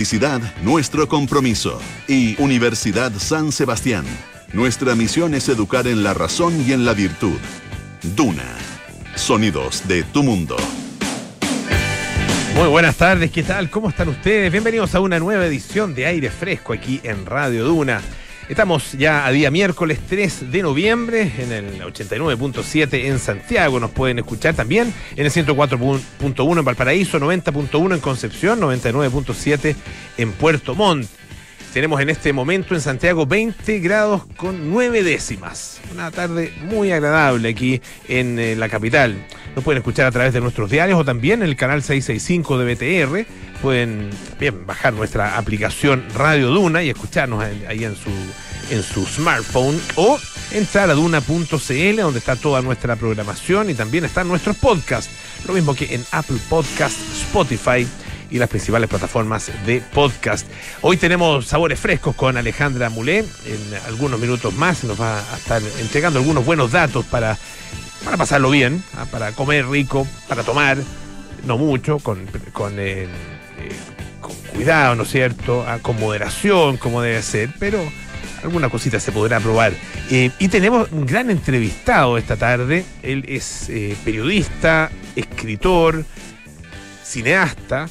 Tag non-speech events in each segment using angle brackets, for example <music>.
Felicidad, nuestro compromiso. Y Universidad San Sebastián. Nuestra misión es educar en la razón y en la virtud. Duna. Sonidos de tu mundo. Muy buenas tardes, ¿qué tal? ¿Cómo están ustedes? Bienvenidos a una nueva edición de Aire Fresco aquí en Radio Duna. Estamos ya a día miércoles 3 de noviembre en el 89.7 en Santiago. Nos pueden escuchar también en el 104.1 en Valparaíso, 90.1 en Concepción, 99.7 en Puerto Montt. Tenemos en este momento en Santiago 20 grados con 9 décimas. Una tarde muy agradable aquí en eh, la capital. Nos pueden escuchar a través de nuestros diarios o también en el canal 665 de BTR. Pueden bien bajar nuestra aplicación Radio Duna y escucharnos ahí en su, en su smartphone o entrar a duna.cl donde está toda nuestra programación y también están nuestros podcasts. Lo mismo que en Apple Podcast, Spotify y las principales plataformas de podcast. Hoy tenemos sabores frescos con Alejandra Mulé. En algunos minutos más nos va a estar entregando algunos buenos datos para, para pasarlo bien, ¿ah? para comer rico, para tomar, no mucho, con, con, eh, eh, con cuidado, ¿no es cierto? Ah, con moderación, como debe ser, pero alguna cosita se podrá probar. Eh, y tenemos un gran entrevistado esta tarde. Él es periodista, escritor, cineasta,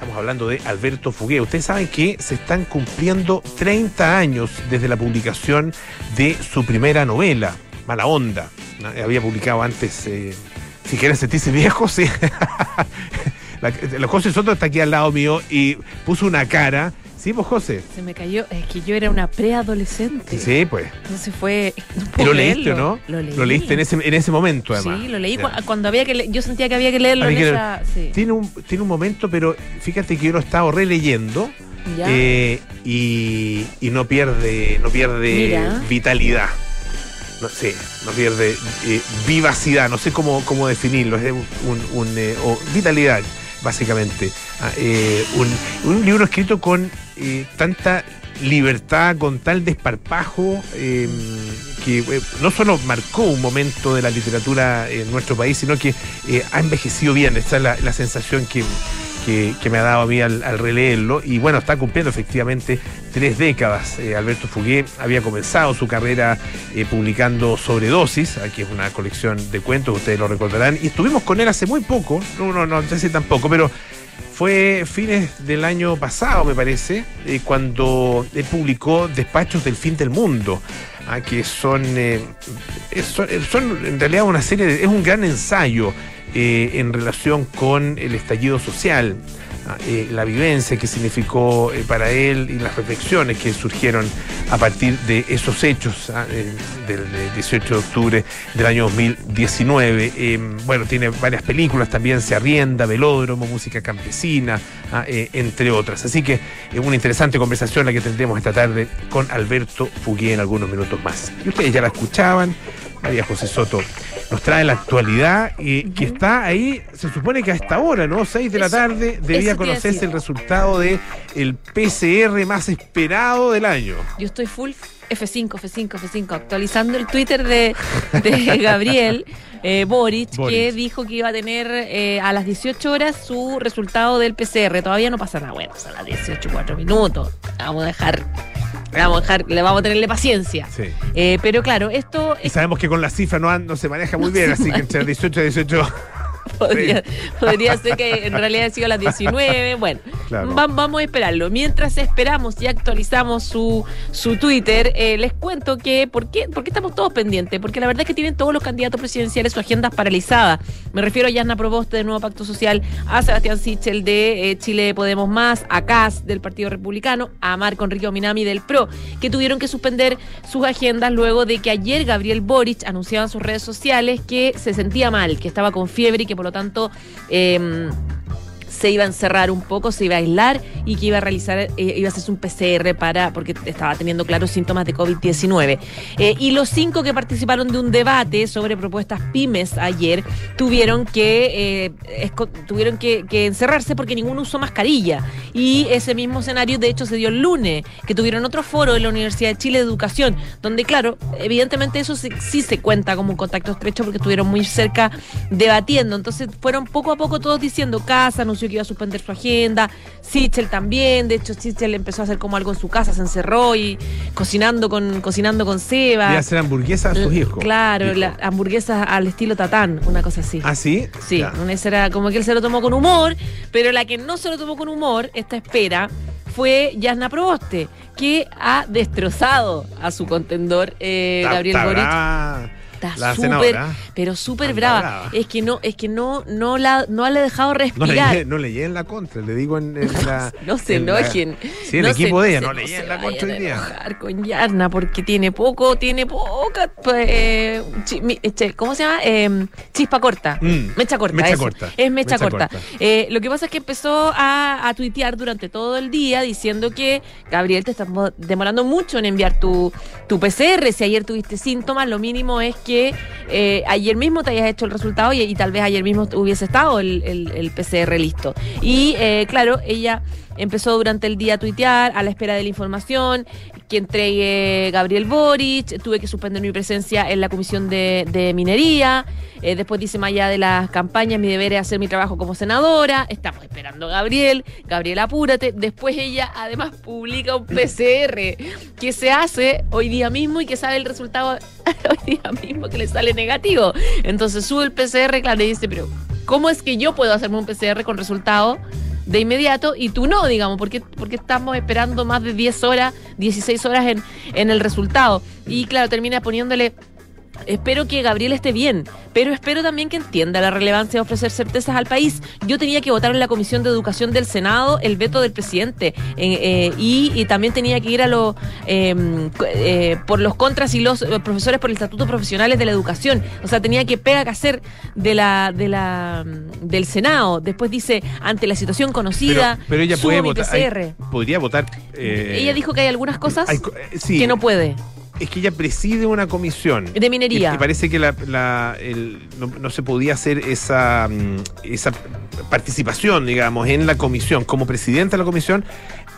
Estamos hablando de Alberto Fugué. Ustedes saben que se están cumpliendo 30 años desde la publicación de su primera novela, Mala Onda. Había publicado antes, eh, si quieres sentirse <laughs> viejo, sí. <laughs> la José Soto está aquí al lado mío y puso una cara Sí, pues José. Se me cayó, es que yo era una preadolescente. Sí, pues. Entonces fue. <laughs> No lo leíste, ¿no? Lo, leí. lo leíste en ese, en ese momento, además. Sí, lo leí cuando había que yo sentía que había que leerlo en esa... sí. tiene, un, tiene un momento, pero fíjate que yo lo he estado releyendo eh, y, y, no pierde, no pierde vitalidad. No, sí, no pierde eh, vivacidad, no sé cómo, cómo definirlo, es un, un, eh, o vitalidad básicamente. Ah, eh, un, libro escrito con eh, tanta libertad, con tal desparpajo, em, que eh, no solo marcó un momento de la literatura en nuestro país, sino que ha envejecido bien. Esta es la sensación que, que, me ha dado a mí al, releerlo. Y bueno, está cumpliendo efectivamente tres décadas. Eh, Alberto Fugué había comenzado su carrera eh, publicando Sobredosis, aquí es una colección de cuentos, ustedes lo recordarán. Y estuvimos con él hace muy poco, no, no, no, sé tampoco, pero fue fines del año pasado, me parece, eh, cuando él publicó Despachos del Fin del Mundo. Ah, que son, son, son, en realidad una serie, de, es un gran ensayo eh, en relación con el estallido social, eh, la vivencia que significó eh, para él y las reflexiones que surgieron a partir de esos hechos ah, del 18 de octubre del año 2019. Em, bueno, tiene varias películas también, Se Arrienda, Velódromo, Música Campesina, ah, entre otras. Así que es una interesante conversación la que tendremos esta tarde con Alberto Fugué en algunos minutos más. Y ustedes ya la escuchaban, María José Soto nos trae la actualidad y que está ahí, se supone que a esta hora, ¿no? 6 de la tarde debía conocerse el resultado de el PCR más esperado del año. Yo estoy full F5, F5, F5, actualizando el Twitter de, <laughs> Gabriel. Eh, Boric, que dijo que iba a tener eh, a las 18 horas su resultado del PCR. Todavía no pasa nada. Bueno, son las 18, 4 minutos. Vamos a dejar vamos a dejar, le vamos a tenerle paciencia. Sí. Eh, pero claro, esto. Y sabemos que con la cifra no, no se maneja muy bien, <laughs> así que entre 18 y 18 <laughs> podría, ser que en realidad ha sido a las 19. Bueno, vamos a esperarlo. Mientras esperamos y actualizamos su, su Twitter, eh, les cuento que ¿por qué, ¿por qué estamos todos pendientes? Porque la verdad es que tienen todos los candidatos presidenciales su agenda paralizada. Me refiero a Yasna Proboste de Nuevo Pacto Social, a Sebastián Sichel de eh, Chile Podemos Más, a Cas del Partido Republicano, a Marco Enrique Ominami del PRO, que tuvieron que suspender sus agendas luego de que ayer Gabriel Boric anunciaba en sus redes sociales que se sentía mal, que estaba con fiebre y que por lo tanto eh, se iba a encerrar un poco, se iba a aislar y que iba a realizar, eh, iba a hacerse un PCR para, porque estaba teniendo claros síntomas de COVID-19. Eh, y los cinco que participaron de un debate sobre propuestas pymes ayer tuvieron que, eh, tuvieron que, encerrarse porque ninguno usó mascarilla. Y ese mismo escenario, de hecho, se dio el lunes, que tuvieron otro foro en la Universidad de Chile de Educación, donde, claro, evidentemente eso sí, se cuenta como un contacto estrecho porque estuvieron muy cerca debatiendo. Entonces fueron poco a poco todos diciendo, casa, no anunció que iba a suspender su agenda. Sichel también. De hecho, Sichel empezó a hacer como algo en su casa, se encerró y cocinando con, cocinando con Seba. Y hacer hamburguesas a sus hijos. Claro, hamburguesas al estilo Tatán, una cosa así. ¿Ah, sí? Sí, era como que él se lo tomó con humor, pero la que no se lo tomó con humor, esta espera, fue Yasna Proboste, que ha destrozado a su contendor eh, Gabriel Boric está súper, pero súper brava. Es que no, es que no, no la, no la ha dejado respirar. No le en la contra, le digo en, la. <laughs> no se enojen. sí, el equipo de ella, no, le en la contra hoy día. con Yarna porque tiene poco, tiene poca. Pues, este, ¿Cómo se llama? Em, chispa corta. Mm, mecha corta. Mecha corta. Es mecha, corta. Eh, lo que pasa es que empezó a, a tuitear durante todo el día diciendo que Gabriel te está demorando mucho en enviar tu, tu PCR. Si ayer tuviste síntomas, lo mínimo es que que eh, ayer mismo te hayas hecho el resultado y, tal vez ayer mismo hubiese estado el, PCR listo. Y eh, claro, ella empezó durante el día a tuitear a la espera de la información que entregue Gabriel Boric, tuve que suspender mi presencia en la comisión de, minería, eh, después dice más allá de las campañas, mi deber es hacer mi trabajo como senadora, estamos esperando a Gabriel, Gabriel apúrate, después ella además publica un PCR que se hace hoy día mismo y que sabe el resultado <laughs> hoy día mismo que le sale negativo, entonces sube el PCR, claro, y dice, pero ¿cómo es que yo puedo hacerme un PCR con resultado? De inmediato y tú no, digamos, porque, porque estamos esperando más de 10 horas, 16 horas en, en el resultado. Y claro, termina poniéndole Espero que Gabriel esté bien, pero espero también que entienda la relevancia de ofrecer certezas al país. Yo tenía que votar en la Comisión de Educación del Senado el veto del presidente eh, y, también tenía que ir a lo, em, eh, por los contras y los eh, profesores por el Estatuto Profesionales de la Educación. O sea, tenía que pega que hacer de la, de la, del Senado. Después dice, ante la situación conocida, pero, ella puede votar, podría votar. ella dijo que hay algunas cosas que no puede es que ella preside una comisión. De minería. Y, parece que la, no, se podía hacer esa, mm, esa participación, digamos, en la comisión, como presidenta de la comisión,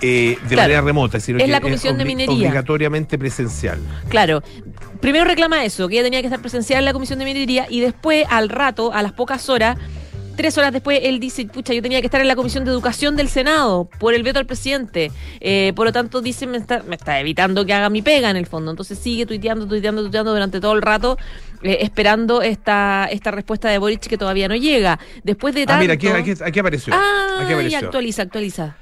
eh, de manera remota. Es, decir, es la comisión de minería. Obligatoriamente presencial. Claro. Primero reclama eso, que ella tenía que estar presencial en la comisión de minería y después, al rato, a las pocas horas, Tres horas después él dice, pucha, yo tenía que estar en la Comisión de Educación del Senado por el veto al presidente. Eh, por lo tanto, dice, me está, me está evitando que haga mi pega en el fondo. Entonces sigue tuiteando, tuiteando, tuiteando durante todo el rato, eh, esperando esta, esta respuesta de Boric que todavía no llega. Después de tanto... Ah, mira, aquí, aquí, apareció. Ah, aquí apareció. actualiza, actualiza.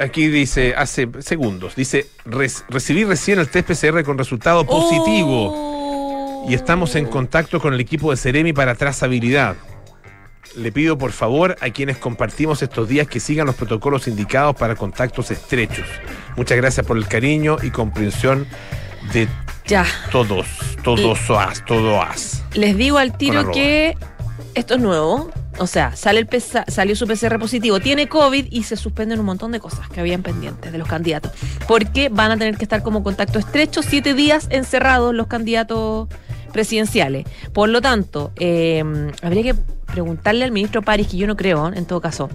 Aquí dice, hace segundos, dice, recibí recién el test PCR con resultado positivo. Y estamos en contacto con el equipo de Ceremi para trazabilidad le pido por favor a quienes compartimos estos días que sigan los protocolos indicados para contactos estrechos. Muchas gracias por el cariño y comprensión de ya. todos, todos todas, todas. Les digo al tiro que esto es nuevo. O sea, sale el salió su PCR positivo, tiene COVID y se suspenden un montón de cosas que habían pendientes de los candidatos. Porque van a tener que estar como contacto estrecho siete días encerrados los candidatos presidenciales. Por lo tanto, eh, habría que preguntarle al ministro París, que yo no creo, en todo caso,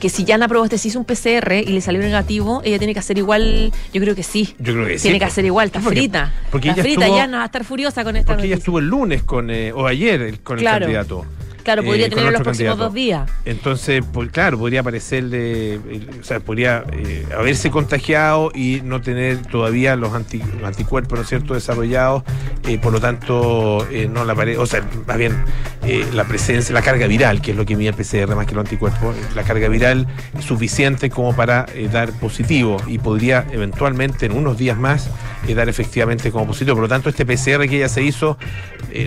que si ya aprobó este, si hizo un PCR y le salió negativo, ella tiene que hacer igual. Yo creo que sí. Yo creo que sí. Tiene que hacer igual, está frita. Porque está frita, ya no va a estar furiosa con esta. Porque ella estuvo el lunes con, eh, o ayer con el candidato. Claro, podría eh, tener los próximos dos días. Entonces, pues, claro, podría aparecerle, o sea, podría eh, haberse contagiado y no tener todavía los, anticuerpos, ¿no es cierto?, desarrollados, eh, por lo tanto, no la o sea, más bien la presencia, la carga viral, que es lo que mide el PCR más que los anticuerpos, la carga viral es suficiente como para dar positivo y podría eventualmente en unos días más dar efectivamente como positivo. Por lo tanto, este PCR que ella se hizo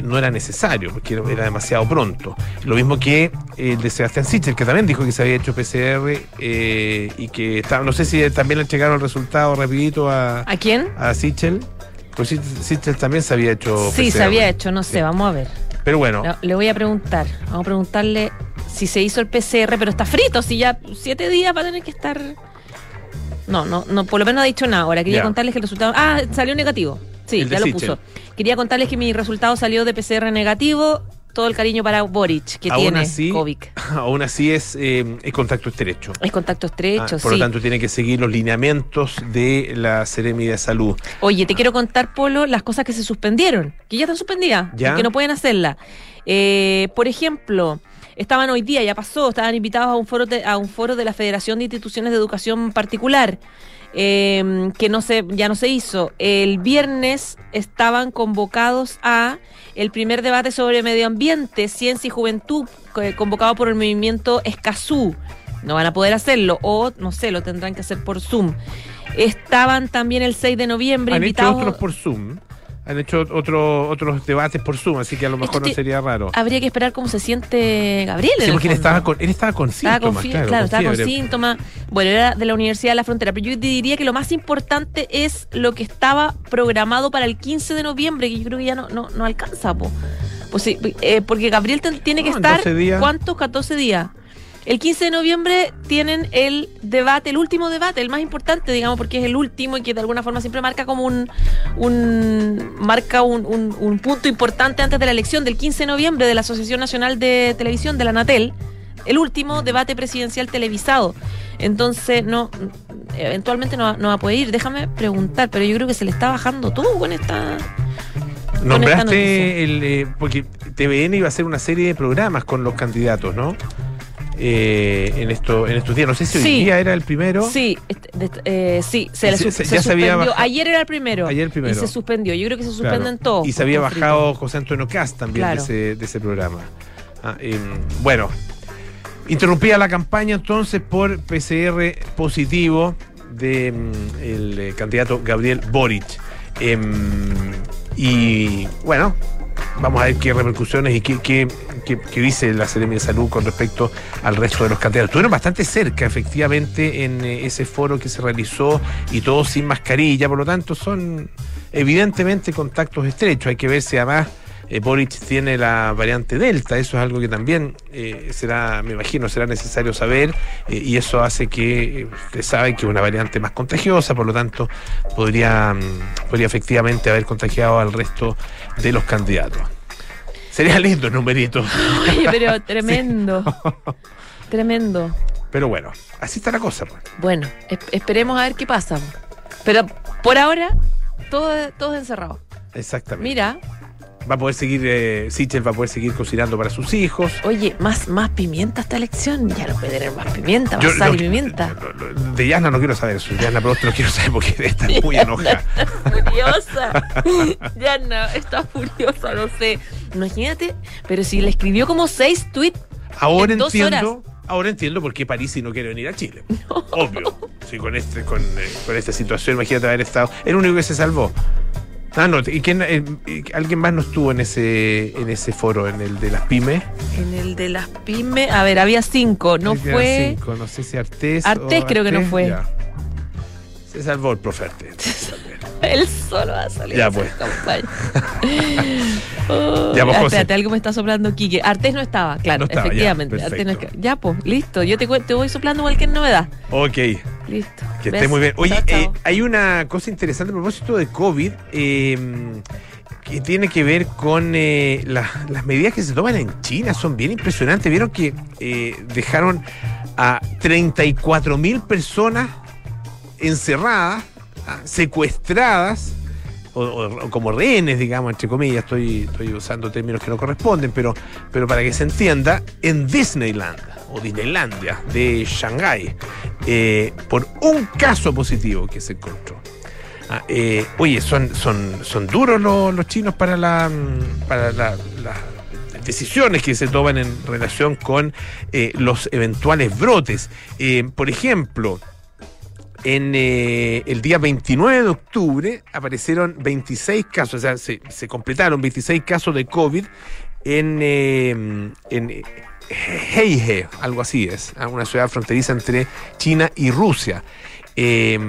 no era necesario, porque era demasiado pronto. Lo mismo que el de Sebastián Sichel, que también dijo que se había hecho PCR eh, y que estaba, no sé si también le llegaron el resultado rapidito a... ¿A quién? A Sichel. Pues Sichel también se había hecho Sí, se había hecho, no sé, vamos a ver. Pero bueno. le voy a preguntar, vamos a preguntarle si se hizo el PCR, pero está frito, si ya siete días va a tener que estar... No, no, no, por lo menos no ha dicho nada. Ahora quería contarles que el resultado. Ah, salió negativo. Sí, ya lo puso. Quería contarles que mi resultado salió de PCR negativo todo el cariño para Boric que tiene así, COVID. <laughs> Aún así es, eh, contacto estrecho. Es contacto estrecho, ah, Por lo tanto, tiene que seguir los lineamientos de la Seremi de Salud. Oye, te quiero contar, Polo, las cosas que se suspendieron, que ya están suspendidas, que no pueden hacerla. Eh, por ejemplo, estaban hoy día, ya pasó, estaban invitados a un foro de, a un foro de la Federación de Instituciones de Educación Particular. Em, que no se, ya no se hizo. El viernes estaban convocados a el primer debate sobre medio ambiente, ciencia y juventud, convocado por el movimiento Escazú. No van a poder hacerlo, o no sé, lo tendrán que hacer por Zoom. Estaban también el 6 de noviembre Han invitados. Hecho otros por Zoom han hecho otro, otros debates por Zoom, así que a lo mejor no sería raro. Habría que esperar cómo se siente Gabriel. Sí, porque él estaba, con, él estaba con síntomas. claro, estaba con síntomas. Bueno, era de la Universidad de la Frontera. Pero yo diría que lo más importante es lo que estaba programado para el 15 de noviembre, que yo creo que ya no, no, no alcanza, po. Pues sí, eh, porque Gabriel tiene que estar. ¿Cuántos? 14 días. El 15 de noviembre tienen el debate, el último debate, el más importante, digamos, porque es el último y que de alguna forma siempre marca como un, un marca un, un, punto importante antes de la elección del 15 de noviembre de la Asociación Nacional de Televisión, de la Natel, el último debate presidencial televisado. Entonces, no, eventualmente no, no va a poder ir. Déjame preguntar, pero yo creo que se le está bajando todo con esta. Nombraste el. Eh, porque TVN iba a hacer una serie de programas con los candidatos, ¿no? Eh, en, esto, en estos días. No sé si hoy día era el primero. Sí, eh, sí, se, suspendió. Ayer era el primero. Ayer el primero. Y se suspendió. Yo creo que se suspenden todos. Y se había bajado José Antonio Cast también de, ese, de, ese, programa. Ah, em, bueno, interrumpía la campaña entonces por PCR positivo del de, eh, candidato Gabriel Boric. Em, y bueno, vamos a ver qué repercusiones y qué, dice la Seremi de Salud con respecto al resto de los candidatos. Estuvieron bastante cerca, efectivamente, en eh, ese foro que se realizó y todos sin mascarilla, por lo tanto, son evidentemente contactos estrechos. Hay que ver si además eh, Boric tiene la variante Delta, eso es algo que también eh, será, me imagino, será necesario saber y eso hace que usted sabe que es una variante más contagiosa, por lo tanto podría, mm, podría efectivamente haber contagiado al resto de los candidatos. Sería lindo el numerito. <laughs> Oye, pero <laughs> tremendo. tremendo. Pero bueno, así está la cosa. Pues. Bueno, esperemos a ver qué pasa. Pero por ahora, todo, todo encerrado. Exactamente. Mira, va a poder seguir, eh, Sichel va a poder seguir cocinando para sus hijos. Oye, más, más pimienta esta elección, ya no puede tener más pimienta, más sal y pimienta. de Yasna no quiero saber eso, Yasna Prost no quiero saber porque <laughs> está muy enojada. Está furiosa. Yasna está furiosa, no sé. Imagínate, pero si le escribió como seis tweets. Ahora entiendo. Ahora entiendo por qué París no quiere venir a Chile. <laughs> Obvio. Sí, con, este, con, eh, con esta situación, imagínate haber estado. El único que se salvó. Ah, no, ¿y quién, eh, alguien más no estuvo en ese, en ese foro, en el de las pymes? En el de las pymes, a ver, había cinco, no fue. Cinco, no sé si Artés. Artés creo que no fue. Se salvó el proferte. <laughs> Él solo va a salir. Ya pues. <laughs> ya pues, Espérate, algo me está soplando Quique. Artés no estaba, claro, efectivamente. Ya, pues, listo. Yo te, te voy soplando cualquier novedad. Ok. Listo. Que esté muy bien. Oye, eh, hay una cosa interesante a propósito de COVID. Eh, que tiene que ver con eh, las medidas que se toman en China, son bien impresionantes. Vieron que dejaron a 34 mil personas encerradas, secuestradas, o, como rehenes, digamos, entre comillas, estoy, estoy usando términos que no corresponden, pero, pero para que se entienda, en Disneyland o Disneylandia de Shanghái, eh, por un caso positivo que se encontró. Ah, eh, oye, son, son, son duros los, chinos para la para las decisiones que se toman en relación con eh, los eventuales brotes. por ejemplo, en eh, el día 29 de octubre aparecieron 26 casos, o sea, se, completaron 26 casos de COVID en, eh, en Heihe, algo así es, una ciudad fronteriza entre China y Rusia. Eh,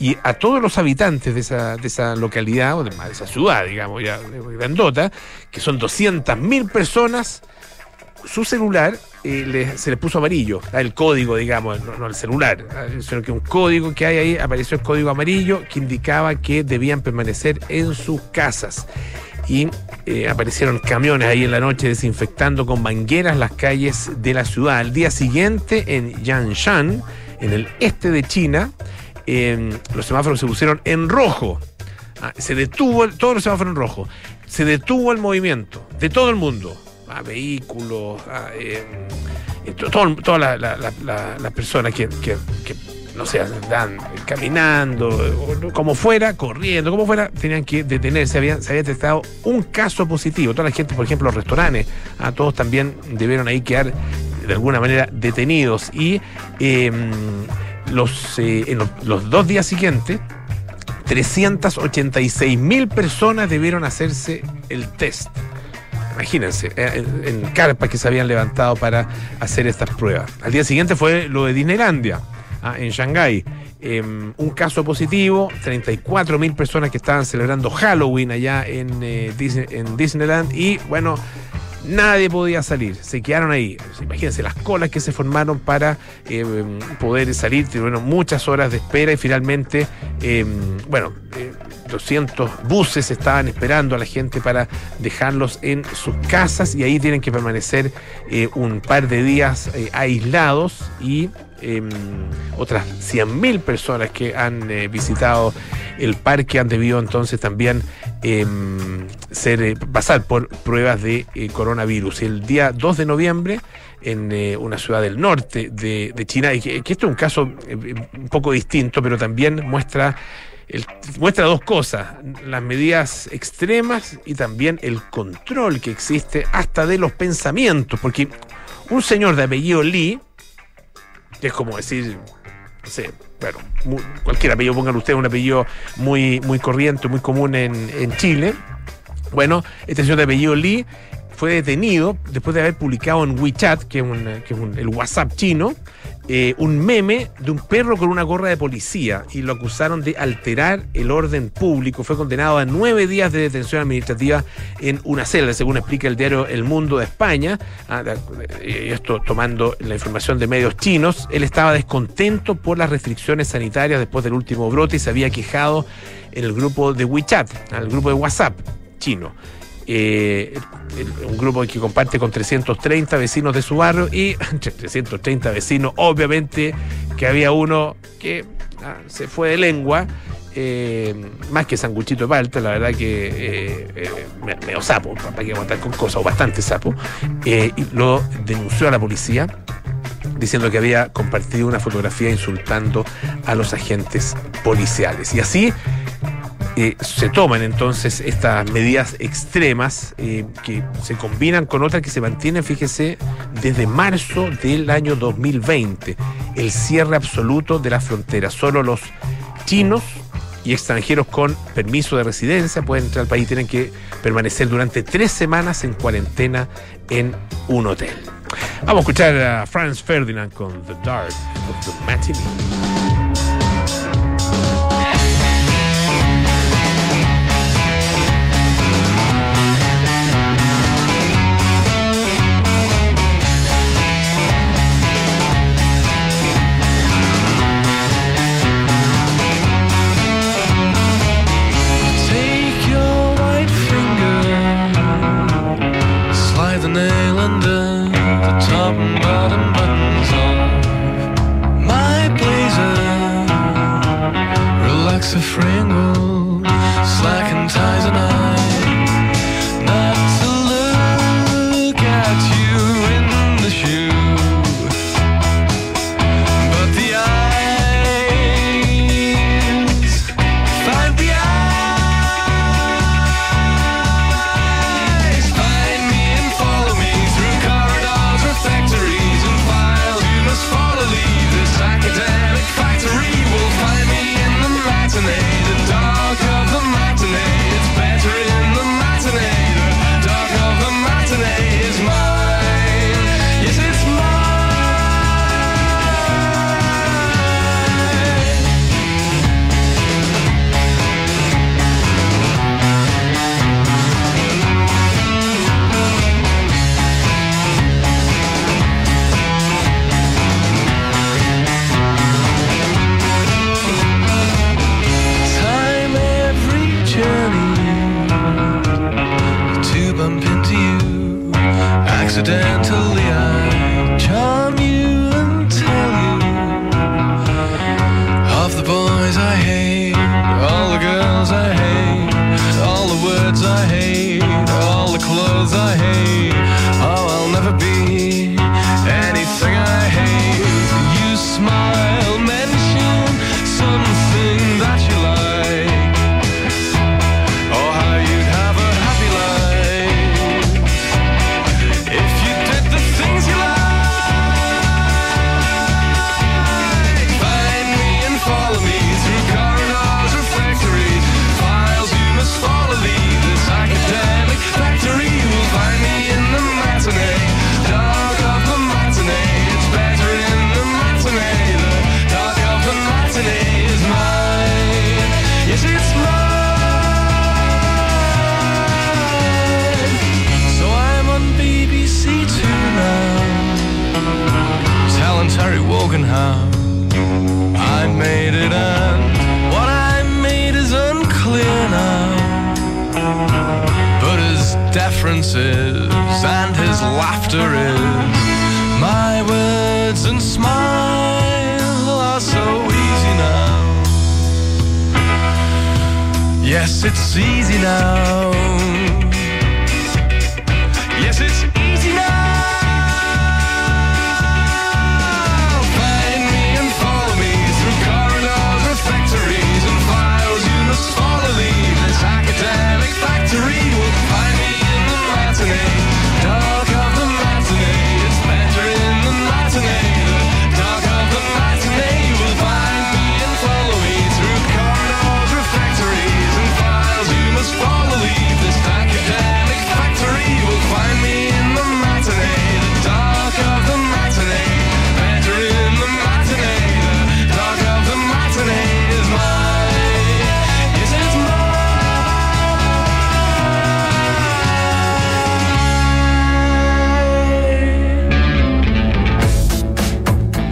y a todos los habitantes de esa, de esa localidad, o de, esa ciudad, digamos, ya grandota, que son 200.000 personas, su celular eh, se le puso amarillo, el código, digamos, no, el celular, sino que un código que hay ahí, apareció el código amarillo que indicaba que debían permanecer en sus casas. Y eh, aparecieron camiones ahí en la noche desinfectando con mangueras las calles de la ciudad. Al día siguiente, en Yanshan, en el este de China, los semáforos se pusieron en rojo. Ah, se detuvo, todos los semáforos en rojo. Se detuvo el movimiento de todo el mundo a vehículos, a, eh, todas las personas que, no sé, andan caminando, como fuera, corriendo, como fuera, tenían que detenerse. Había, se había detectado un caso positivo. Toda la gente, por ejemplo, los restaurantes, a todos también debieron ahí quedar de alguna manera detenidos. Y em, los, eh, en los dos días siguientes, 386 mil personas debieron hacerse el test. Imagínense, eh, en, carpas que se habían levantado para hacer estas pruebas. Al día siguiente fue lo de Disneylandia, ah, en Shanghái. Em, un caso positivo, 34 mil personas que estaban celebrando Halloween allá en, eh, en Disneyland y bueno, nadie podía salir, se quedaron ahí. Imagínense las colas que se formaron para eh, poder salir, tuvieron muchas horas de espera y finalmente, eh, bueno, 200 eh, buses estaban esperando a la gente para dejarlos en sus casas y ahí tienen que permanecer un par de días aislados y em, otras 100.000 personas que han visitado el parque han debido entonces también em, ser, eh, pasar por pruebas de eh, coronavirus. El día 2 de noviembre, en eh, una ciudad del norte de, China, y que, esto es un caso un poco distinto, pero también muestra muestra dos cosas, las medidas extremas y también el control que existe hasta de los pensamientos, porque un señor de apellido Lee, que es como decir, no sé, bueno, cualquier apellido, pongan ustedes un apellido muy, muy corriente, muy común en, en Chile. Bueno, este señor de apellido Lee fue detenido después de haber publicado en WeChat, que es, el WhatsApp chino, eh, un meme de un perro con una gorra de policía y lo acusaron de alterar el orden público. Fue condenado a nueve días de detención administrativa en una celda, según explica el diario El Mundo de España. Ah, y esto tomando la información de medios chinos. Él estaba descontento por las restricciones sanitarias después del último brote y se había quejado en el grupo de WeChat, al grupo de WhatsApp chino. Eh, un grupo que comparte con 330 vecinos de su barrio y <laughs> entre 330 vecinos, obviamente que había uno que ah, se fue de lengua. Eh, más que sanguchito de palta, la verdad que eh, medio sapo, para que aguantar con cosas, o bastante sapo, y lo denunció a la policía diciendo que había compartido una fotografía insultando a los agentes policiales. Y así eh, se toman entonces estas medidas extremas eh, que se combinan con otras que se mantienen, fíjese, desde marzo del año 2020. El cierre absoluto de la frontera. Solo los chinos y extranjeros con permiso de residencia pueden entrar al país. Tienen que permanecer durante tres semanas en cuarentena en un hotel. Vamos a escuchar a Franz Ferdinand con The Dark of the Matinee.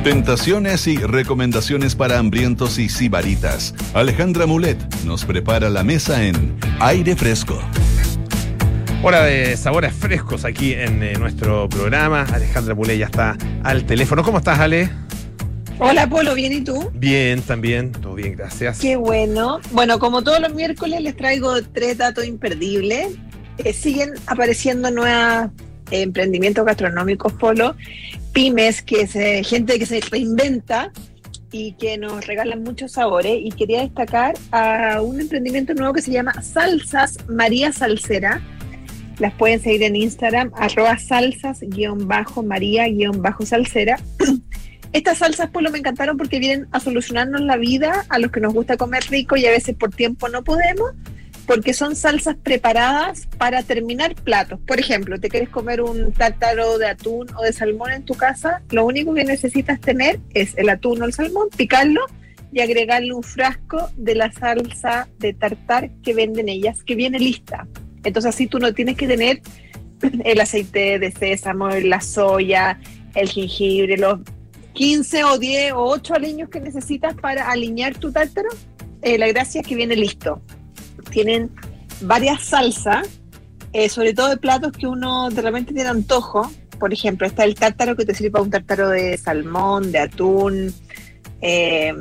Tentaciones y recomendaciones para hambrientos y sibaritas. Alejandra Mulet nos prepara la mesa en Aire Fresco. Hora de sabores frescos aquí en eh, nuestro programa. Alejandra Mulet ya está al teléfono. ¿Cómo estás, Ale? Hola, Polo, ¿bien y tú? Bien, también, todo bien, gracias. Qué bueno. Bueno, como todos los miércoles les traigo tres datos imperdibles. Eh, siguen apareciendo nuevos emprendimientos gastronómicos, Polo pymes, que es eh, gente que se reinventa y que nos regalan muchos sabores. Y quería destacar a un emprendimiento nuevo que se llama Salsas María Salsera. Las pueden seguir en Instagram, arroba salsas-maría-salsera. <clears throat> Estas salsas, pues, me encantaron porque vienen a solucionarnos la vida a los que nos gusta comer rico y a veces por tiempo no podemos porque son salsas preparadas para terminar platos. Por ejemplo, te quieres comer un tártaro de atún o de salmón en tu casa, lo único que necesitas tener es el atún o el salmón, picarlo y agregarle un frasco de la salsa de tartar que venden ellas, que viene lista. Entonces así tú no tienes que tener <clears throat> el aceite de sésamo, la soya, el jengibre, los 15 o 10 o 8 aliños que necesitas para alinear tu tártaro. Eh, la gracia es que viene listo tienen varias salsas, eh, sobre todo de platos que uno de repente tiene antojo. Por ejemplo, está el tártaro que te sirve para un tártaro de salmón, de atún, eh,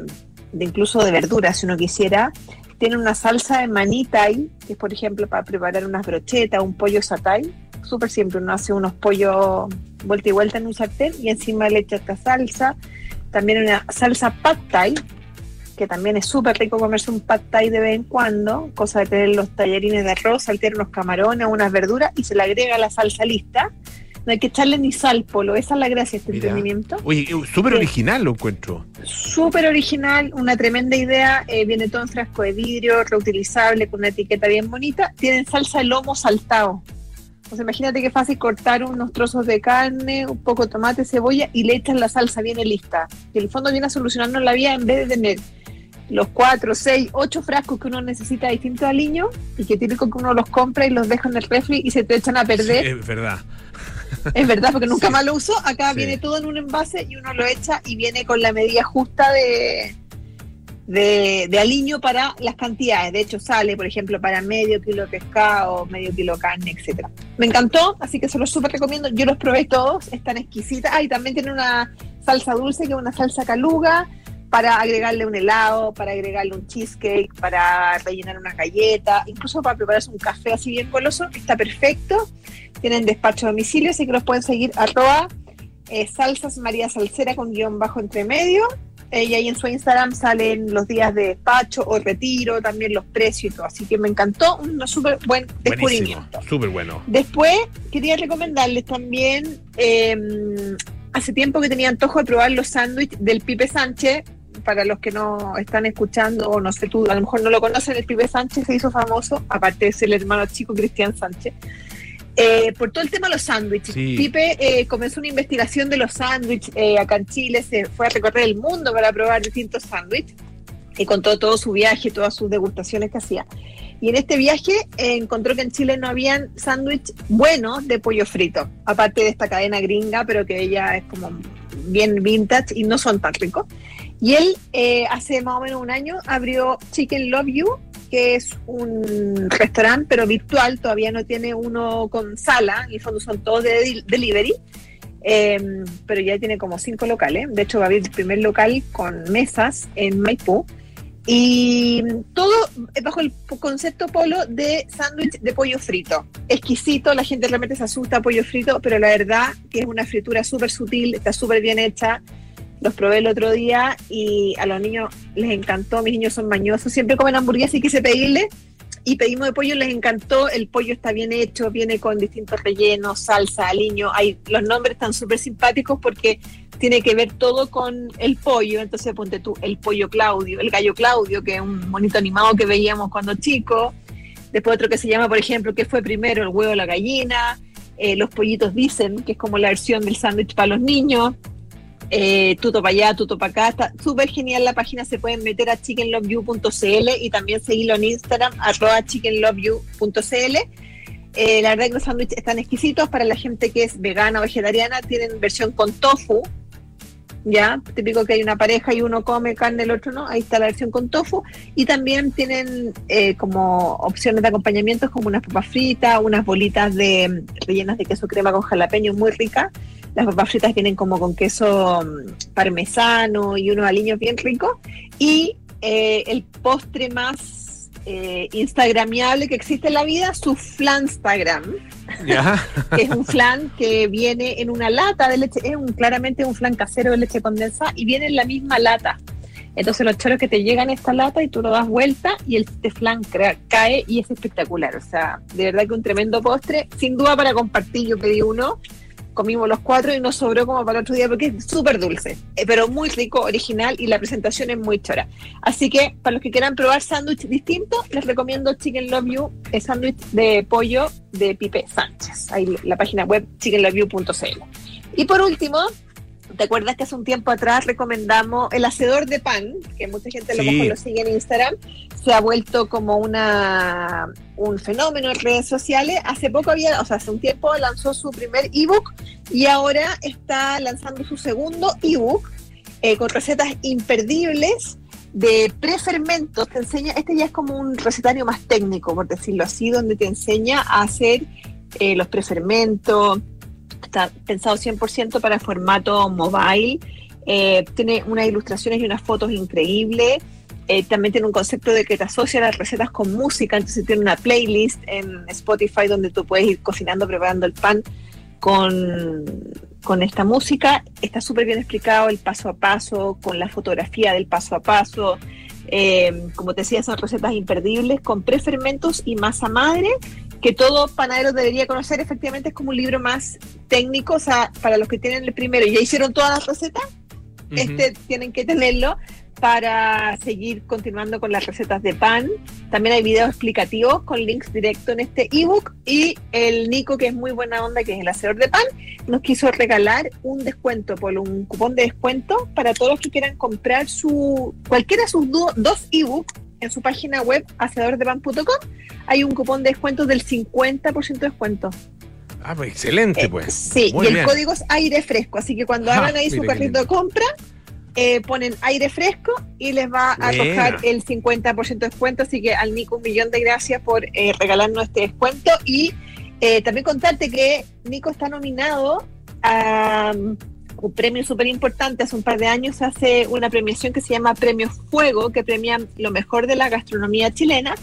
de incluso de verduras, si uno quisiera. Tiene una salsa de maní que es, por ejemplo, para preparar unas brochetas, un pollo satay. Súper simple, uno hace unos pollos vuelta y vuelta en un sartén y encima le echa esta salsa. También una salsa pad thai, que también es súper rico comerse un pad thai de vez en cuando, cosa de tener los tallarines de arroz, saltear unos camarones, unas verduras y se le agrega la salsa lista. No hay que echarle ni sal, polo. Esa es la gracia de este emprendimiento. Oye, súper original lo encuentro. Súper original, una tremenda idea. Eh, viene todo en frasco de vidrio, reutilizable, con una etiqueta bien bonita. Tienen salsa de lomo saltado. Pues imagínate qué fácil cortar unos trozos de carne, un poco de tomate, cebolla y le echan la salsa, viene lista. Y el fondo viene a solucionarnos la vida en vez de tener los cuatro, seis, ocho frascos que uno necesita de distintos aliños y que tiene que uno los compra y los deja en el refri y se te echan a perder. es verdad. Es verdad, porque nunca más lo uso. Acá viene todo en un envase y uno lo echa y viene con la medida justa de, de, aliño para las cantidades. De hecho, sale, por ejemplo, para medio kilo de pescado, medio kilo de carne, etcétera. Me encantó, así que se los súper recomiendo. Yo los probé todos, están exquisitas. Ah, y también tiene una salsa dulce, que es una salsa caluga para agregarle un helado, para agregarle un cheesecake, para rellenar una galleta, incluso para prepararse un café así bien goloso, está perfecto. Tienen despacho a domicilio, así que los pueden seguir arroba eh, salsas María Salcera con guion bajo entre medio. Eh, y ahí en su Instagram salen los días de despacho o retiro, también los precios y todo. Así que me encantó, un súper buen descubrimiento. Súper bueno. Después quería recomendarles también, em, hace tiempo que tenía antojo de probar los sándwiches del Pipe Sánchez, para los que no están escuchando, o no sé tú, a lo mejor no lo conocen, el Pipe Sánchez se hizo famoso, aparte de ser el hermano chico Cristian Sánchez, eh, por todo el tema de los sándwiches. Pipe eh, comenzó una investigación de los sándwiches eh, acá en Chile, se fue a recorrer el mundo para probar distintos sándwiches y contó todo su viaje, todas sus degustaciones que hacía. Y en este viaje encontró que en Chile no habían sándwiches buenos de pollo frito, aparte de esta cadena gringa, pero que ella es como bien vintage y no son tan ricos. Y él eh, hace más o menos un año abrió Chicken Love You que es un restaurante, pero virtual, todavía no tiene uno con sala, en el fondo son todos de delivery, em, pero ya tiene como cinco locales. De hecho, va a haber el primer local con mesas en Maipú. Y todo bajo el concepto polo de sándwich de pollo frito. Exquisito, la gente realmente se asusta a pollo frito, pero la verdad que es una fritura súper sutil, está súper bien hecha. Los probé el otro día y a los niños les encantó. Mis niños son mañosos, siempre comen hamburguesas y quise pedirle. Y pedimos de pollo, les encantó. El pollo está bien hecho, viene con distintos rellenos, salsa, aliño. Hay, los nombres están súper simpáticos porque tiene que ver todo con el pollo. Entonces ponte tú, el pollo Claudio, el gallo Claudio, que es un monito animado que veíamos cuando chico. Después otro que se llama, por ejemplo, que fue primero el huevo la gallina. Eh, los pollitos dicen, que es como la versión del sándwich para los niños eh, tuto para allá, tuto para acá. Está súper genial la página, se pueden meter a chickenloveyou.cl y también seguirlo en Instagram, arroba chickenloveyou.cl. Eh, la verdad que los sándwiches están exquisitos para la gente que es vegana o vegetariana, tienen versión con tofu, ya, típico que hay una pareja y uno come carne, el otro no, ahí está la versión con tofu, y también tienen eh, como opciones de acompañamientos como unas papas fritas, unas bolitas de rellenas de queso crema con jalapeño muy ricas, las papas fritas vienen como con queso mm, parmesano y unos aliños bien ricos. Y eh, el postre más eh, instagramiable que existe en la vida, su flanstagram. <laughs> que es un flan que viene en una lata de leche, es un, claramente un flan casero de leche condensada y viene en la misma lata. Entonces los choros que te llegan a esta lata y tú lo das vuelta y el este flan cae y es espectacular. O sea, de verdad que un tremendo postre. Sin duda para compartir, yo pedí uno comimos los cuatro y nos sobró como para el otro día porque es súper dulce, eh, pero muy rico, original y la presentación es muy chora. Así que para los que quieran probar sándwich distinto, les recomiendo Chicken Love You, el sándwich de pollo de Pipe Sánchez. Ahí la página web chickenloveyou.cl. Y por último, ¿Te acuerdas que hace un tiempo atrás recomendamos el hacedor de pan, que mucha gente lo, lo sigue en Instagram, se ha vuelto como una un fenómeno en redes sociales. Hace poco había, o sea, hace un tiempo lanzó su primer ebook y ahora está lanzando su segundo ebook eh, con recetas imperdibles de prefermentos. Te enseña, este ya es como un recetario más técnico, por decirlo así, donde te enseña a hacer eh, los prefermentos está pensado 100% para formato mobile. Eh, tiene unas ilustraciones y unas fotos increíbles. Eh, también tiene un concepto de que te asocia las recetas con música, entonces tiene una playlist en Spotify donde tú puedes ir cocinando, preparando el pan con, con esta música. Está súper bien explicado el paso a paso, con la fotografía del paso a paso. Eh, como te decía, son recetas imperdibles con prefermentos y masa madre que todo panadero debería conocer, efectivamente es como un libro más técnico, o sea, para los que tienen el primero y ya hicieron todas las recetas, este tienen que tenerlo para seguir continuando con las recetas de pan. También hay videos explicativos con links directos en este ebook y el Nico, que es muy buena onda, que es el hacedor de pan, nos quiso regalar un descuento, por un cupón de descuento para todos los que quieran comprar su cualquiera de sus dos ebooks en su página web hacedordepan.com hay un cupón de descuento del 50% de descuento. Ah, pues excelente, pues. Eh, sí, y el código es aire fresco, así que cuando hagan ahí su carrito de compra, eh, ponen aire fresco y les va a tocar el 50% de descuento. Así que al Nico, un millón de gracias por eh, regalarnos este descuento. Y también contarte que Nico está nominado a un premio súper importante. Hace un par de años hace una premiación que se llama Premio Fuego, que premia lo mejor de la gastronomía chilena.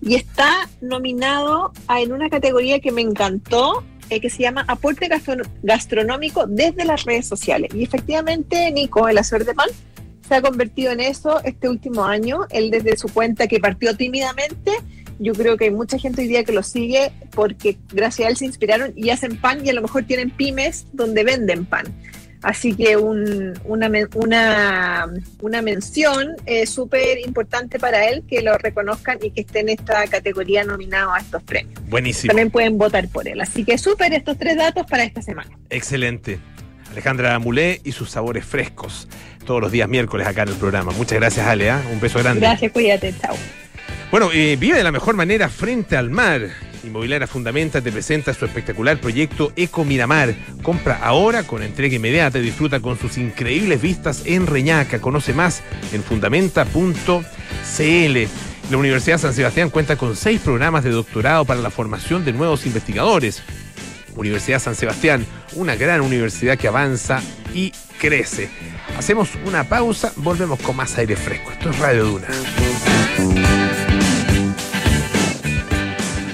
Y está nominado en una categoría que me encantó, eh, que se llama Aporte Gastronómico desde las redes sociales. Y efectivamente, Nico, el hacer de pan, se ha convertido en eso este último año. Él desde su cuenta que partió tímidamente, yo creo que hay mucha gente hoy día que lo sigue porque gracias a él se inspiraron y hacen pan y a lo mejor tienen pymes donde venden pan. Así que una, una, una mención eh, súper importante para él, que lo reconozcan y que esté en esta categoría nominado a estos premios. Buenísimo. También pueden votar por él. Así que súper estos tres datos para esta semana. Excelente. Alejandra Mulé y sus sabores frescos todos los días miércoles acá en el programa. Muchas gracias, Ale. ¿ah? Un beso grande. Gracias, cuídate. Chao. Bueno, eh, vive de la mejor manera frente al mar. Inmobiliaria Fundamenta te presenta su espectacular proyecto Eco Miramar. Compra ahora con entrega inmediata y disfruta con sus increíbles vistas en Reñaca. Conoce más en fundamenta.cl. La Universidad San Sebastián cuenta con seis programas de doctorado para la formación de nuevos investigadores. Universidad San Sebastián, una gran universidad que avanza y crece. Hacemos una pausa, volvemos con más aire fresco. Esto es Radio Duna.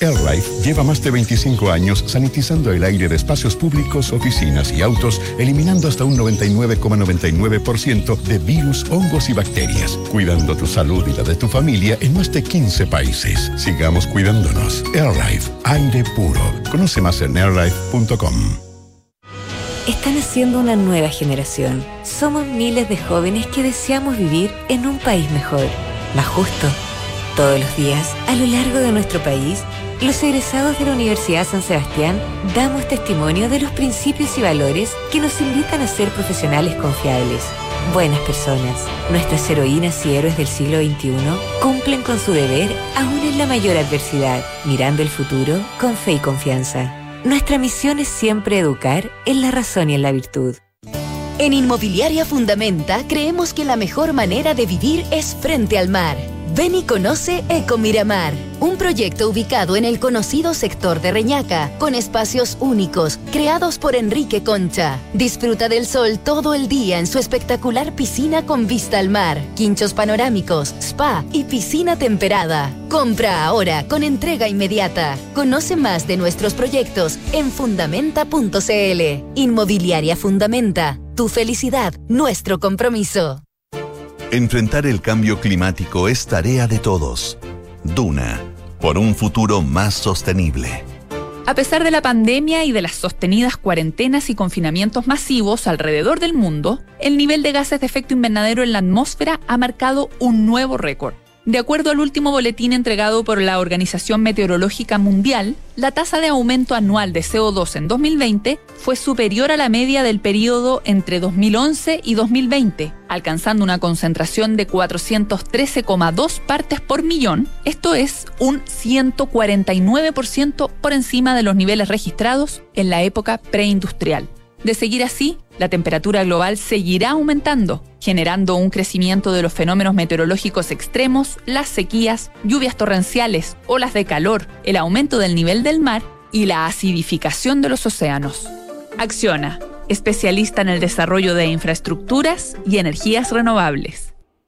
AirLife lleva más de 25 años sanitizando el aire de espacios públicos, oficinas y autos, eliminando hasta un 99,99% de virus, hongos y bacterias, cuidando tu salud y la de tu familia en más de 15 países. Sigamos cuidándonos. AirLife, aire puro. Conoce más en airlife.com. Están haciendo una nueva generación. Somos miles de jóvenes que deseamos vivir en un país mejor, más justo. Todos los días, a lo largo de nuestro país, los egresados de la Universidad San Sebastián damos testimonio de los principios y valores que nos invitan a ser profesionales confiables, buenas personas. Nuestras heroínas y héroes del siglo XXI cumplen con su deber aún en la mayor adversidad, mirando el futuro con fe y confianza. Nuestra misión es siempre educar en la razón y en la virtud. En Inmobiliaria Fundamenta creemos que la mejor manera de vivir es frente al mar. Ven y conoce Eco Miramar, un proyecto ubicado en el conocido sector de Reñaca, con espacios únicos, creados por Enrique Concha. Disfruta del sol todo el día en su espectacular piscina con vista al mar, quinchos panorámicos, spa y piscina temperada. Compra ahora con entrega inmediata. Conoce más de nuestros proyectos en fundamenta.cl. Inmobiliaria Fundamenta. Tu felicidad, nuestro compromiso. Enfrentar el cambio climático es tarea de todos. Duna, por un futuro más sostenible. A pesar de la pandemia y de las sostenidas cuarentenas y confinamientos masivos alrededor del mundo, el nivel de gases de efecto invernadero en la atmósfera ha marcado un nuevo récord. De acuerdo al último boletín entregado por la Organización Meteorológica Mundial, la tasa de aumento anual de CO2 en 2020 fue superior a la media del periodo entre 2011 y 2020, alcanzando una concentración de 413,2 partes por millón, esto es un 149% por encima de los niveles registrados en la época preindustrial. De seguir así, la temperatura global seguirá aumentando, generando un crecimiento de los fenómenos meteorológicos extremos, las sequías, lluvias torrenciales, olas de calor, el aumento del nivel del mar y la acidificación de los océanos. Acciona, especialista en el desarrollo de infraestructuras y energías renovables.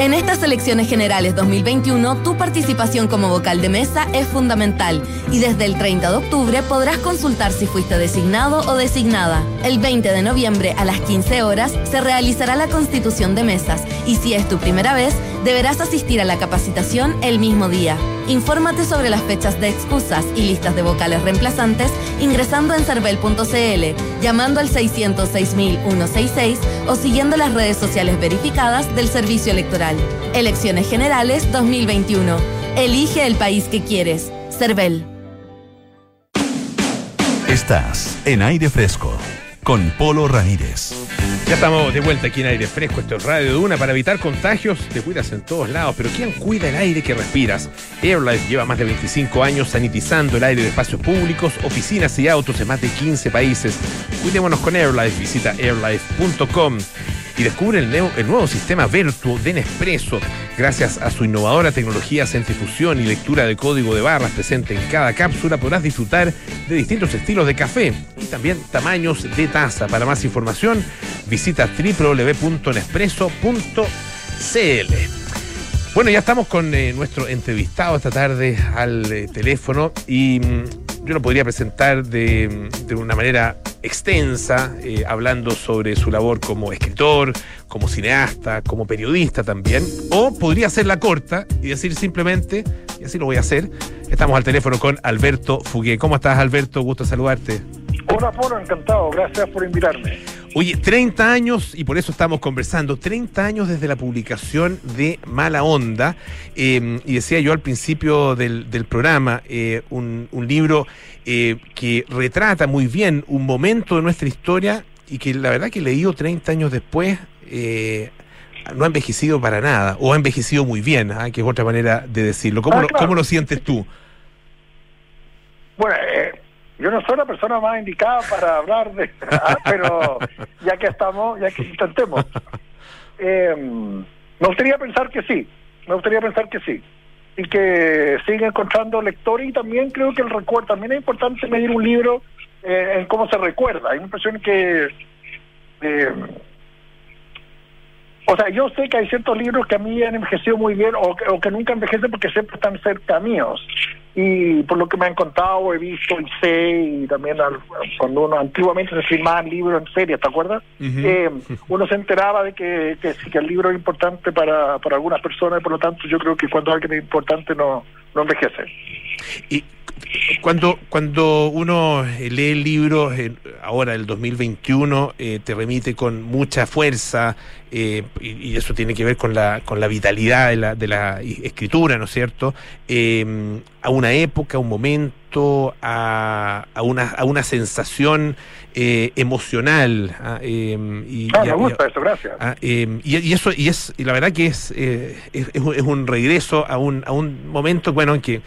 En estas elecciones generales 2021, tu participación como vocal de mesa es fundamental y desde el 30 de octubre podrás consultar si fuiste designado o designada. El 20 de noviembre a las 15 horas se realizará la constitución de mesas y si es tu primera vez, deberás asistir a la capacitación el mismo día. Infórmate sobre las fechas de excusas y listas de vocales reemplazantes ingresando en cervel.cl, llamando al 606.166 o siguiendo las redes sociales verificadas del Servicio Electoral. Elecciones Generales 2021. Elige el país que quieres. Cervel. Estás en aire fresco con Polo Ramírez. Ya estamos de vuelta aquí en aire fresco, esto es Radio Duna. Para evitar contagios, te cuidas en todos lados, pero ¿quién cuida el aire que respiras? AirLife lleva más de 25 años sanitizando el aire de espacios públicos, oficinas y autos en más de 15 países. Cuidémonos con AirLife, visita airlife.com. y descubre el, el nuevo sistema Vertuo de Nespresso. Gracias a su innovadora tecnología centrifusión y lectura de código de barras presente en cada cápsula, podrás disfrutar de distintos estilos de café y también tamaños de taza. Para más información, visita www.nespresso.cl. Bueno, ya estamos con eh, nuestro entrevistado esta tarde al eh, teléfono y mm, yo lo podría presentar de, de una manera extensa, eh, hablando sobre su labor como escritor, como cineasta, como periodista también, o podría hacerla corta y decir simplemente, y así lo voy a hacer, estamos al teléfono con Alberto Fugué. ¿Cómo estás, Alberto? Gusto saludarte. Hola, Polo, encantado. Gracias por invitarme. Oye, 30 años, y por eso estamos conversando, 30 años desde la publicación de Mala Onda, eh, y decía yo al principio del, programa, eh, un, libro eh, que retrata muy bien un momento de nuestra historia y que la verdad que leído 30 años después no ha envejecido para nada, o ha envejecido muy bien, ¿ah? que es otra manera de decirlo. ¿Cómo, ah, lo, ¿cómo lo sientes tú? Bueno, yo no soy la persona más indicada para hablar de, <laughs> ah, pero ya que estamos, ya que intentemos. Eh, me gustaría pensar que sí, me gustaría pensar que sí. Y que sigue encontrando lectores y también creo que el recuerdo, también es importante medir un libro eh, en cómo se recuerda. Hay una impresión que... Eh, o sea, yo sé que hay ciertos libros que a mí han envejecido muy bien o que, o que nunca envejecen porque siempre están cerca míos y por lo que me han contado he visto y sé y también cuando uno antiguamente se firmaban libros en serie ¿te acuerdas? Eh, <laughs> uno se enteraba de que, que, que el libro es importante para, para algunas personas y por lo tanto yo creo que cuando alguien es importante no, no envejece. Y cuando, cuando uno lee el libro, eh, ahora el 2021, eh, te remite con mucha fuerza, eh, y, eso tiene que ver con la, con la vitalidad de la, de la escritura, ¿no es cierto? a una época, a un momento, a, a, una, a una sensación emocional. Ah, y, ah, me gusta eso, gracias. Ah, y, eso, y es, y la verdad que es, es, es, un regreso a un, a un momento, bueno, en que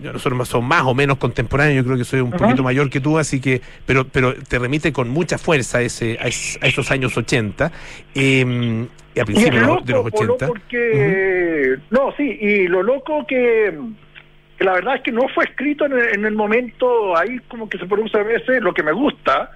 nosotros son más o menos contemporáneos, yo creo que soy un poquito mayor que tú, así que, pero, pero te remite con mucha fuerza a, ese, a, esos años 80, eh, a principios de los 80. Porque, No, sí, y lo loco que, la verdad es que no fue escrito en el, momento, ahí como que se produce a veces, lo que me gusta,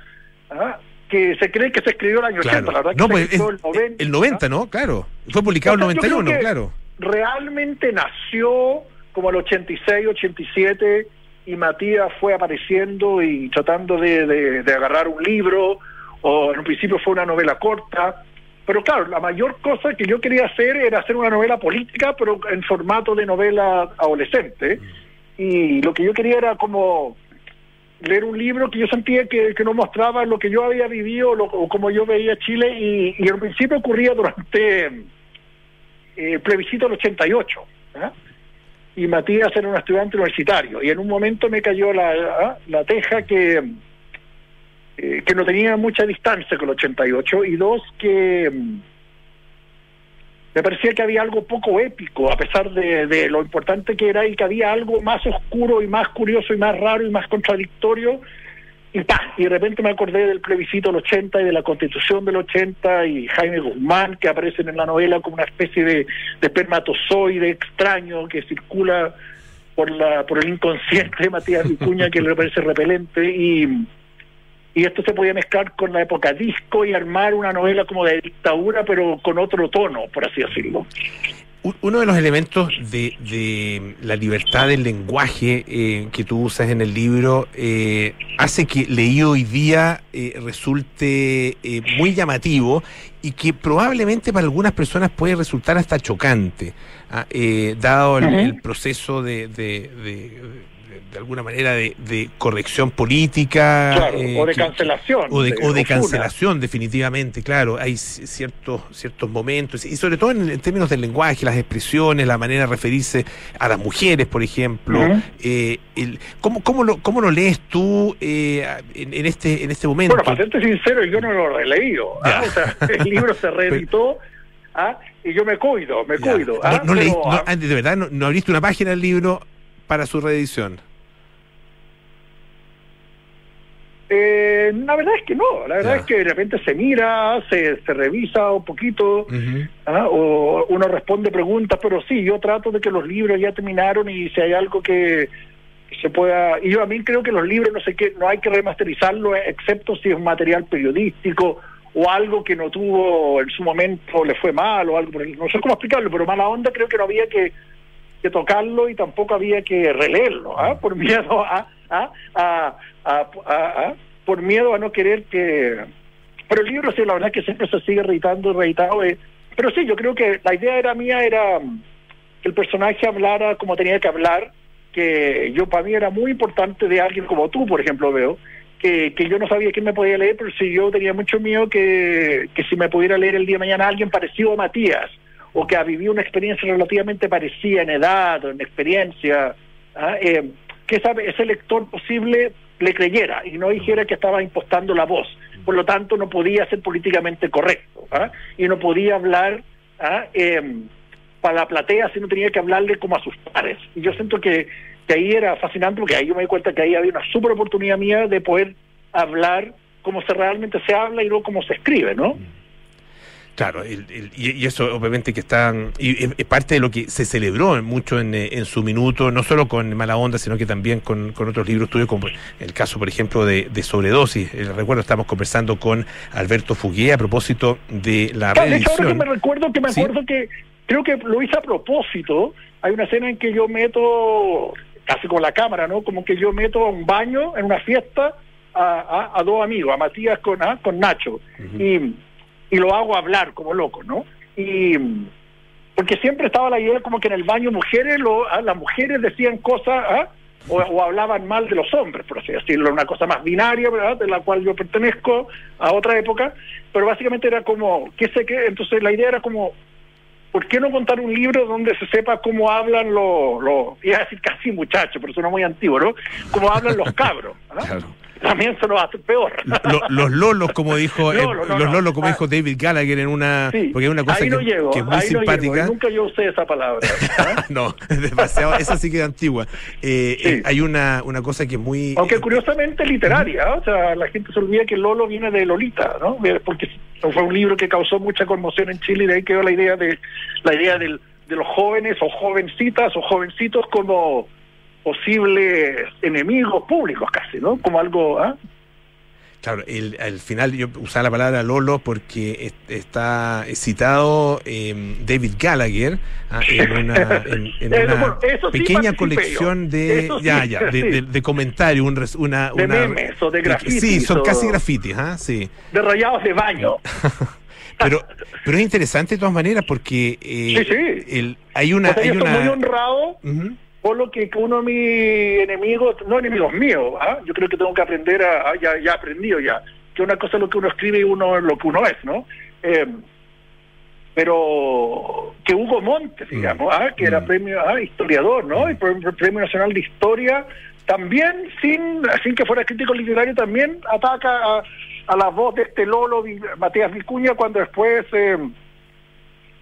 ¿ah? que se cree que se escribió el año 80, la verdad no, pues, el 90. El 90, ¿no? Claro. Fue publicado en el 91, claro. Realmente nació como el 86, 87, y Matías fue apareciendo y tratando de, agarrar un libro, o en un principio fue una novela corta, pero claro, la mayor cosa que yo quería hacer era hacer una novela política, pero en formato de novela adolescente, y lo que yo quería era como leer un libro que yo sentía que, no mostraba lo que yo había vivido o como yo veía Chile, y, y en principio ocurría durante eh, el plebiscito del 88 y Matías era un estudiante universitario. Y en un momento me cayó la, ¿ah? la teja que, eh, que no tenía mucha distancia con el 88 y dos, que mm, me parecía que había algo poco épico, a pesar de, de, lo importante que era, y que había algo más oscuro y más curioso y más raro y más contradictorio y, y de repente me acordé del plebiscito del 80 y de la constitución del 80 y Jaime Guzmán, que aparecen en la novela como una especie de, de espermatozoide extraño que circula por la por el inconsciente de Matías Vicuña, que le parece repelente, y, y esto se podía mezclar con la época disco y armar una novela como de dictadura, pero con otro tono, por así decirlo. Uno de los elementos de, la libertad del lenguaje eh, que tú usas en el libro eh, hace que leído hoy día eh, resulte muy llamativo y que probablemente para algunas personas puede resultar hasta chocante, ah, dado el, proceso de de alguna manera de, corrección política. o de cancelación. O de, cancelación, definitivamente, claro. Hay ciertos, ciertos momentos, y sobre todo en, términos del lenguaje, las expresiones, la manera de referirse a las mujeres, por ejemplo. Eh, el, ¿cómo, cómo, lo, ¿Cómo lo lees tú eh, en, este, en este momento? Bueno, para serte sincero, yo no lo he leído. ¿ah? O sea, <laughs> el libro se reeditó. ¿ah? y yo me cuido, me cuido. ¿ah? No, ah, de verdad, no, no abriste una página del libro para su reedición. Eh, la verdad es que no, la verdad es que de repente se mira, se, se revisa un poquito, ¿ah? o uno responde preguntas, pero sí, yo trato de que los libros ya terminaron y si hay algo que se pueda, y yo a mí creo que los libros no sé qué, no hay que remasterizarlo excepto si es material periodístico o algo que no tuvo en su momento, le fue mal o algo, no sé cómo explicarlo, pero mala onda creo que no había que, que tocarlo y tampoco había que releerlo, ¿ah? por miedo a, por miedo a no querer que... Pero el libro sí, la verdad es que siempre se sigue reeditando y reeditado. Eh. Pero sí, yo creo que la idea era mía era que el personaje hablara como tenía que hablar, que yo para mí era muy importante de alguien como tú, por ejemplo, veo, que, que yo no sabía quién me podía leer, pero si yo tenía mucho miedo que, que si me pudiera leer el día de mañana alguien parecido a Matías, o que ha vivido una experiencia relativamente parecida en edad o en experiencia, ¿ah? eh, que ese lector posible le creyera y no dijera que estaba impostando la voz. Por lo tanto, no podía ser políticamente correcto ¿ah? y no podía hablar ¿ah? em, para la platea, sino tenía que hablarle como a sus pares. Y yo siento que, que ahí era fascinante porque ahí yo me di cuenta que ahí había una super oportunidad mía de poder hablar como se realmente se habla y no como se escribe, ¿no? Claro, y, eso obviamente que está, y es parte de lo que se celebró mucho en, en, su minuto, no solo con Mala Onda, sino que también con, otros libros tuyos, como el caso, por ejemplo, de, Sobredosis. El recuerdo, estamos conversando con Alberto Fugué a propósito de la claro, que me recuerdo que me acuerdo que creo que lo hice a propósito. Hay una escena en que yo meto, casi con la cámara, ¿no? Como que yo meto a un baño en una fiesta a, a, dos amigos, a Matías con, a, con Nacho. Y y lo hago hablar como loco, ¿no? Y porque siempre estaba la idea como que en el baño mujeres, lo, ah, las mujeres decían cosas ¿ah? o, hablaban mal de los hombres, por así decirlo, una cosa más binaria, ¿verdad? De la cual yo pertenezco a otra época, pero básicamente era como, qué sé qué, entonces la idea era como, ¿por qué no contar un libro donde se sepa cómo hablan los, lo, iba a decir casi muchachos, pero suena muy antiguo, ¿no? Cómo hablan los cabros. ¿ah? <laughs> Claro también se nos hace peor. los lolos, como <laughs> dijo eh, los lolos, como ah. dijo David Gallagher en una porque es una cosa que, que, es muy simpática. nunca yo usé esa palabra. ¿ah? <laughs> no, demasiado, esa sí queda antigua. Eh, eh, hay una, una cosa que es muy aunque curiosamente literaria, o sea, la gente se olvida que Lolo viene de Lolita, ¿no? Porque fue un libro que causó mucha conmoción en Chile y de ahí quedó la idea de la idea del, de los jóvenes o jovencitas o jovencitos como posibles enemigos públicos casi, ¿no? Como algo... ¿ah? Claro, el, al final yo usaba la palabra Lolo porque está citado em, David Gallagher ah, en <laughs> una, pequeña colección de, ya, ya, de, comentarios, una, de memes o de grafitis. Sí, son casi grafitis, ¿ah? sí. De rayados de baño. <laughs> pero, pero es interesante de todas maneras porque eh, El, hay una... hay una... muy honrado por lo que uno de mis enemigos, no enemigos míos, ¿ah? yo creo que tengo que aprender a, ya, ya he aprendido ya, que una cosa es lo que uno escribe y uno lo que uno es, ¿no? Eh, pero que Hugo Montes, mm. digamos, ¿ah? que era mm. premio ¿ah? historiador, ¿no? Mm. Y premio nacional de historia, también sin, sin que fuera crítico literario, también ataca a, a la voz de este Lolo Matías Vicuña cuando después eh,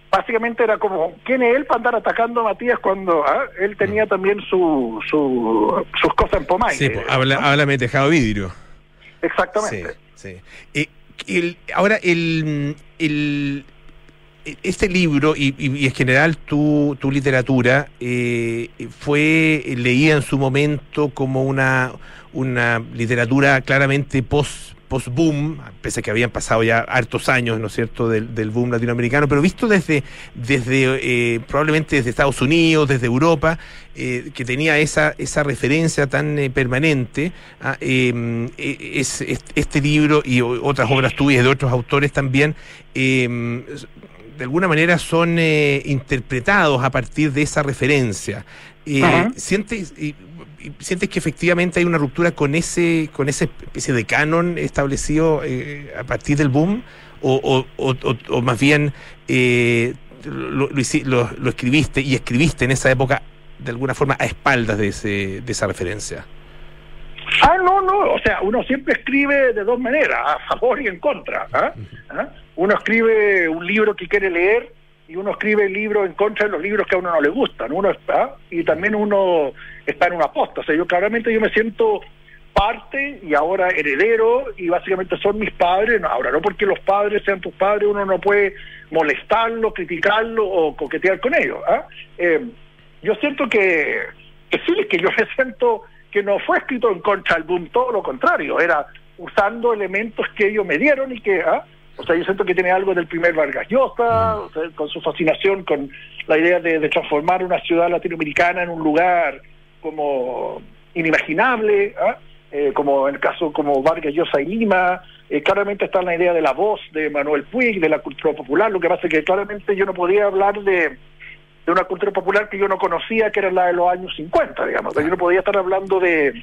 básicamente era como, ¿quién es él para andar atacando a Matías cuando ah, él tenía mm. también su, su, sus cosas en Pomay? Sí, pues, habla, háblame tejado vidrio. Exactamente. Sí, sí. el, ahora, el, el, este libro y, y, en general tu, tu literatura eh, fue leída en su momento como una, una literatura claramente post post-boom, pese a que habían pasado ya hartos años, ¿no es cierto?, del, boom latinoamericano, pero visto desde, desde eh, probablemente desde Estados Unidos, desde Europa, eh, que tenía esa, esa referencia tan eh, permanente, ah, em, es, este libro y otras obras tuyas de otros autores también, em, de alguna manera son interpretados a partir de esa referencia. ¿Sientes, sientes que efectivamente hay una ruptura con ese con esa especie de canon establecido eh, a partir del boom o, o, o, más bien eh, lo, lo, escribiste y escribiste en esa época de alguna forma a espaldas de, ese, de esa referencia ah no no o sea uno siempre escribe de dos maneras a favor y en contra. ¿Ah? uno escribe un libro que quiere leer y uno escribe libros en contra de los libros que a uno no le gustan uno está y también uno está en una posta o sea yo claramente yo me siento parte y ahora heredero y básicamente son mis padres. ahora, no porque los padres sean tus padres, uno no puede molestarlo, criticarlo o coquetear con ellos. ¿ah? Eh, yo siento que, que sí, que yo me <laughs> siento que no fue escrito en contra del boom, todo lo contrario, era usando elementos que ellos me dieron y que, ¿ah? O sea, yo siento que tiene algo del primer Vargas Llosa, con su fascinación con la idea de, transformar una ciudad latinoamericana en un lugar como inimaginable, ¿ah? eh, como en el caso como Vargas Llosa y Lima, eh, claramente está la idea de la voz de Manuel Puig, de la cultura popular, lo que pasa es que claramente yo no podía hablar de, de una cultura popular que yo no conocía, que era la de los años 50, digamos, yo no podía estar hablando de,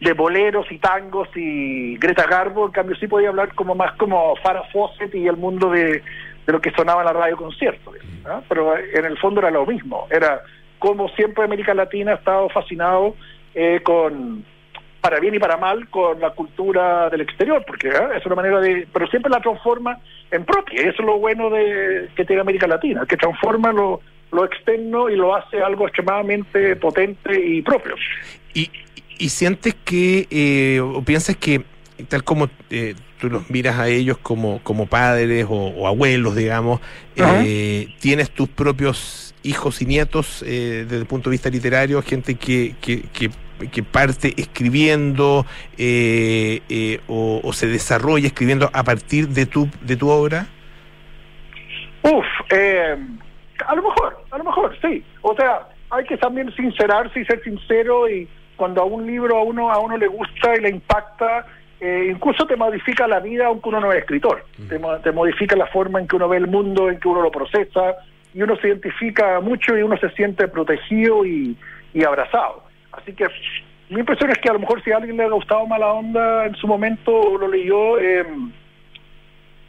de boleros y tangos y Greta Garbo, en cambio sí podía hablar como más como Farah Fawcett y el mundo de, de lo que sonaba en la radio concierto, pero en el fondo era lo mismo, era como siempre América Latina ha estado fascinado eh, con para bien y para mal con la cultura del exterior, porque es una manera de, pero siempre la transforma en propia, eso es lo bueno de que tiene América Latina, que transforma lo, lo externo y lo hace algo extremadamente potente y propio. Y, y sientes que, eh, o piensas que, tal como eh, tú los miras a ellos como, como padres o, abuelos, digamos, eh, tienes tus propios hijos y nietos eh, desde el punto de vista literario, gente que, que, que, parte escribiendo o, o, se desarrolla escribiendo a partir de tu, de tu obra? Uf, a lo mejor, a lo mejor, sí. O sea, hay que también sincerarse y ser sincero y cuando a un libro a uno a uno le gusta y le impacta, eh, incluso te modifica la vida aunque uno no es escritor. Te, modifica la forma en que uno ve el mundo, en que uno lo procesa y uno se identifica mucho y uno se siente protegido y, abrazado. Así que mi impresión es que a lo mejor si a alguien le ha gustado mala onda en su momento lo leyó, eh,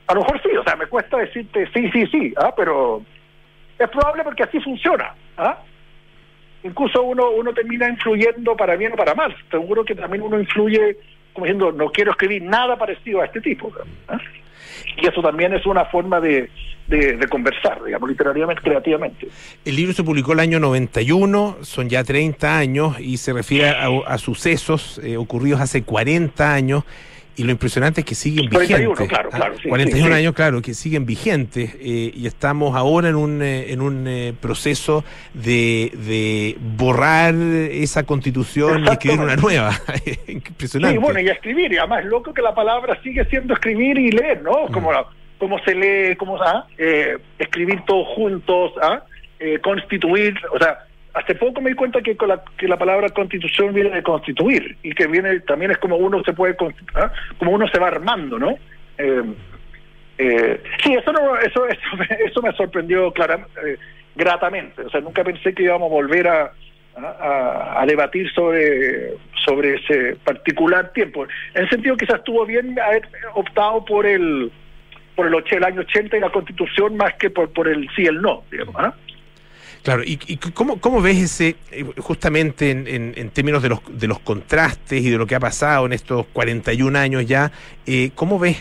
a lo mejor sí, o sea, me cuesta decirte sí, sí, sí, ¿ah? pero es probable porque así funciona. ¿ah? Incluso uno, uno termina influyendo para bien o para mal. Seguro que también uno influye como diciendo, no quiero escribir nada parecido a este tipo. Y eso también es una forma de, de, conversar, digamos, literariamente, creativamente. El libro se publicó el año 91, son ya 30 años y se refiere a, sucesos eh, ocurridos hace 40 años y lo impresionante es que siguen vigentes. Claro, claro, 41 años, claro, que siguen vigentes. Eh, y estamos ahora en un, eh, en un eh, proceso de, de borrar esa constitución y escribir una <laughs> nueva. <laughs> impresionante. Sí, bueno, y escribir. Y además, loco que la palabra sigue siendo escribir y leer, ¿no? Mm. Como, como se lee, como ¿ah? escribir todos juntos, ¿ah? constituir, o sea hace poco me di cuenta que, la, que la palabra constitución viene de constituir y que viene también es como uno se puede ¿ah? como uno se va armando no eh, eh, sí eso no eso <laughs> eso, eso me sorprendió claramente eh, gratamente o sea nunca pensé que íbamos a volver a, a, debatir sobre sobre ese particular tiempo en el sentido quizás estuvo bien haber optado por el por el, el año 80 y la constitución más que por por el sí y el no digamos ¿ah? Claro, ¿y, cómo, cómo, ves ese, eh, justamente en, en, términos de los, de los contrastes y de lo que ha pasado en estos 41 años ya, eh, cómo ves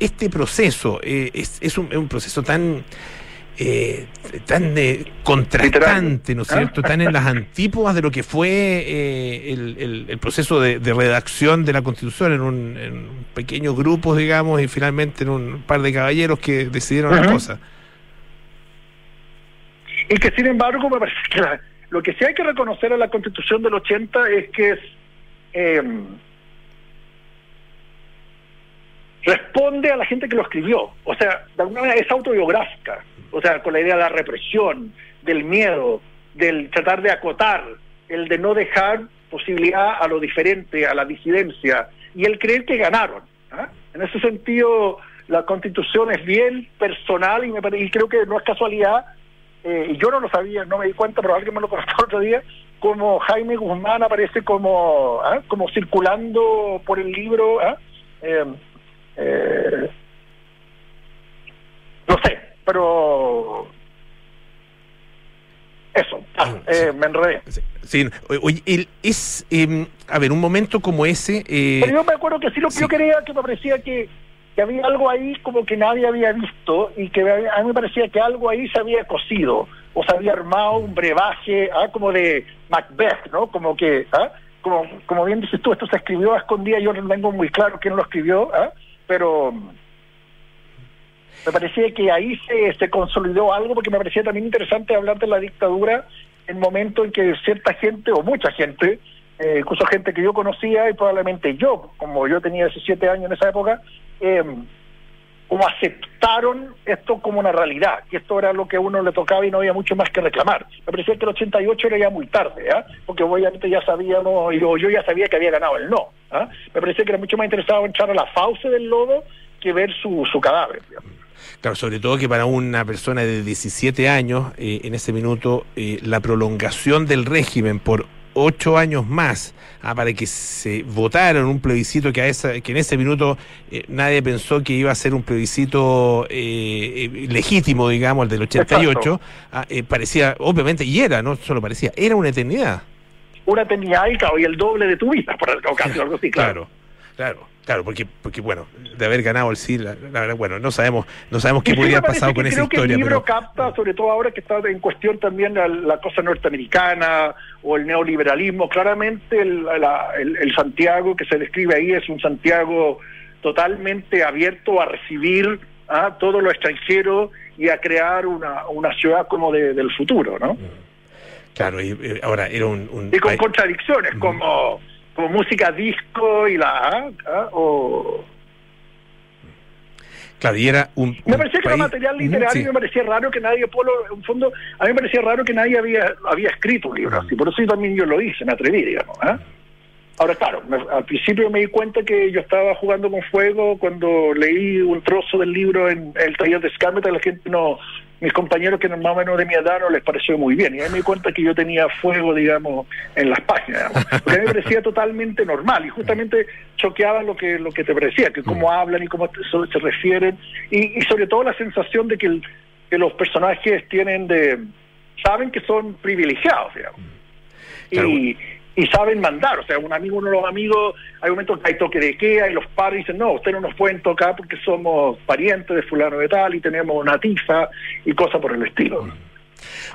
este, proceso? Eh, es, es, un, un, proceso tan... Eh, tan contrastante, ¿no es cierto? Tan en las antípodas de lo que fue el, el, proceso de, redacción de la Constitución en un, en pequeño grupo, digamos, y finalmente en un par de caballeros que decidieron la cosa. Y que sin embargo me parece que lo que sí hay que reconocer a la constitución del 80 es que es eh, responde a la gente que lo escribió. O sea, de alguna manera es autobiográfica. O sea, con la idea de la represión, del miedo, del tratar de acotar, el de no dejar posibilidad a lo diferente, a la disidencia, y el creer que ganaron. ¿ah? En ese sentido, la constitución es bien personal y, me y creo que no es casualidad eh, yo no lo sabía, no me di cuenta, pero alguien me lo contó <laughs> otro día, como Jaime Guzmán aparece como, ¿ah? como circulando por el libro. ¿ah? Eh, eh, no sé, pero eso, ah, me enredé. Sí, oye, es, em, a ver, un momento como ese... Pero yo me acuerdo que sí lo que yo quería, que me parecía que que había algo ahí como que nadie había visto y que a mí me parecía que algo ahí se había cosido o se había armado un brebaje ¿ah? como de Macbeth, ¿no? Como que ¿ah? como, como bien dices tú, esto se escribió a escondida, yo no tengo muy claro quién lo escribió, ¿ah? pero me parecía que ahí se, se consolidó algo porque me parecía también interesante hablar de la dictadura en momento en que cierta gente o mucha gente, eh, incluso gente que yo conocía y probablemente yo, como yo tenía 17 años en esa época, eh, como aceptaron esto como una realidad, que esto era lo que a uno le tocaba y no había mucho más que reclamar. Me parecía que el 88 era ya muy tarde, ¿ah? porque obviamente ya sabíamos, y yo, ya sabía que había ganado el no. ¿ah? Me parecía que era mucho más interesado entrar a la fauce del lodo que ver su, su cadáver. Claro, sobre todo que para una persona de 17 años, eh, en ese minuto, eh, la prolongación del régimen por ocho años más ah, para que se votara en un plebiscito que, a esa, que en ese minuto eh, nadie pensó que iba a ser un plebiscito legítimo, digamos, el del 88, ah, parecía, obviamente, y era, no solo parecía, era una eternidad. Una eternidad y, el doble de tu vida, por caso, <laughs> algo así, claro. Claro. Claro, porque, porque bueno, de haber ganado el sí, la, verdad, bueno, no sabemos, no sabemos qué podría haber pasado con esa historia. Que el libro capta, sobre todo ahora que está en cuestión también la, cosa norteamericana o el neoliberalismo, claramente el, el, Santiago que se describe ahí es un Santiago totalmente abierto a recibir a todo lo extranjero y a crear una, una ciudad como del futuro, ¿no? Claro, y, ahora era un... y con contradicciones, como como música disco y la ¿ah? o Claro, y era un, me parecía que era material literario, me parecía raro que nadie, Polo, en fondo, a mí me parecía raro que nadie había, había escrito un libro así, por eso también yo lo hice, me atreví, digamos. ¿eh? Ahora, claro, al principio me di cuenta que yo estaba jugando con fuego cuando leí un trozo del libro en el taller de Scarmeta, la gente no, mis compañeros que más o menos de mi edad no les pareció muy bien. Y ahí me di cuenta que yo tenía fuego, digamos, en las páginas. Porque a mí me parecía totalmente normal y justamente choqueaba lo que lo que te parecía, que cómo hablan y cómo se refieren. Y, sobre todo la sensación de que, que los personajes tienen de... saben que son privilegiados, digamos. Y, y saben mandar. O sea, un amigo, uno de los amigos, hay momentos que hay toque de queda y los padres dicen, no, ustedes no nos pueden tocar porque somos parientes de fulano de tal y tenemos una tiza y cosas por el estilo.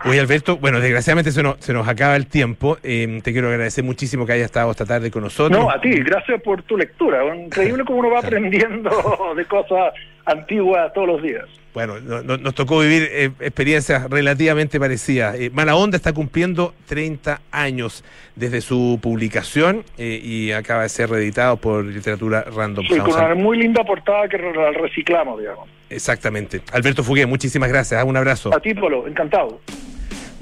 Oye, Alberto, bueno, desgraciadamente se nos, se nos acaba el tiempo. Eh, te quiero agradecer muchísimo que hayas estado esta tarde con nosotros. No, a ti, gracias por tu lectura. <laughs> Increíble cómo uno va aprendiendo <laughs> de cosas antiguas todos los días. Bueno, nos tocó vivir eh, experiencias relativamente parecidas. Eh, Mala Onda está cumpliendo 30 años desde su publicación eh, y acaba de ser reeditado por Literatura Random sí, con una muy linda portada que reciclamos, digamos. Exactamente. Alberto Fugué, muchísimas gracias. Un abrazo. A ti, Polo, encantado.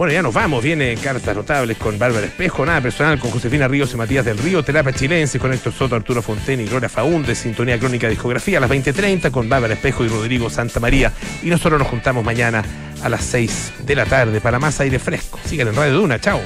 Bueno, ya nos vamos. Viene cartas notables con Bárbara Espejo, nada personal con Josefina Ríos y Matías del Río, terapia chilense con Héctor Soto, Arturo Fonten y Gloria Faúndez, sintonía crónica discografía a las 20.30 con Bárbara Espejo y Rodrigo Santa María. Y nosotros nos juntamos mañana a las 6 de la tarde para más aire fresco. Sigan en Radio Duna. Chao.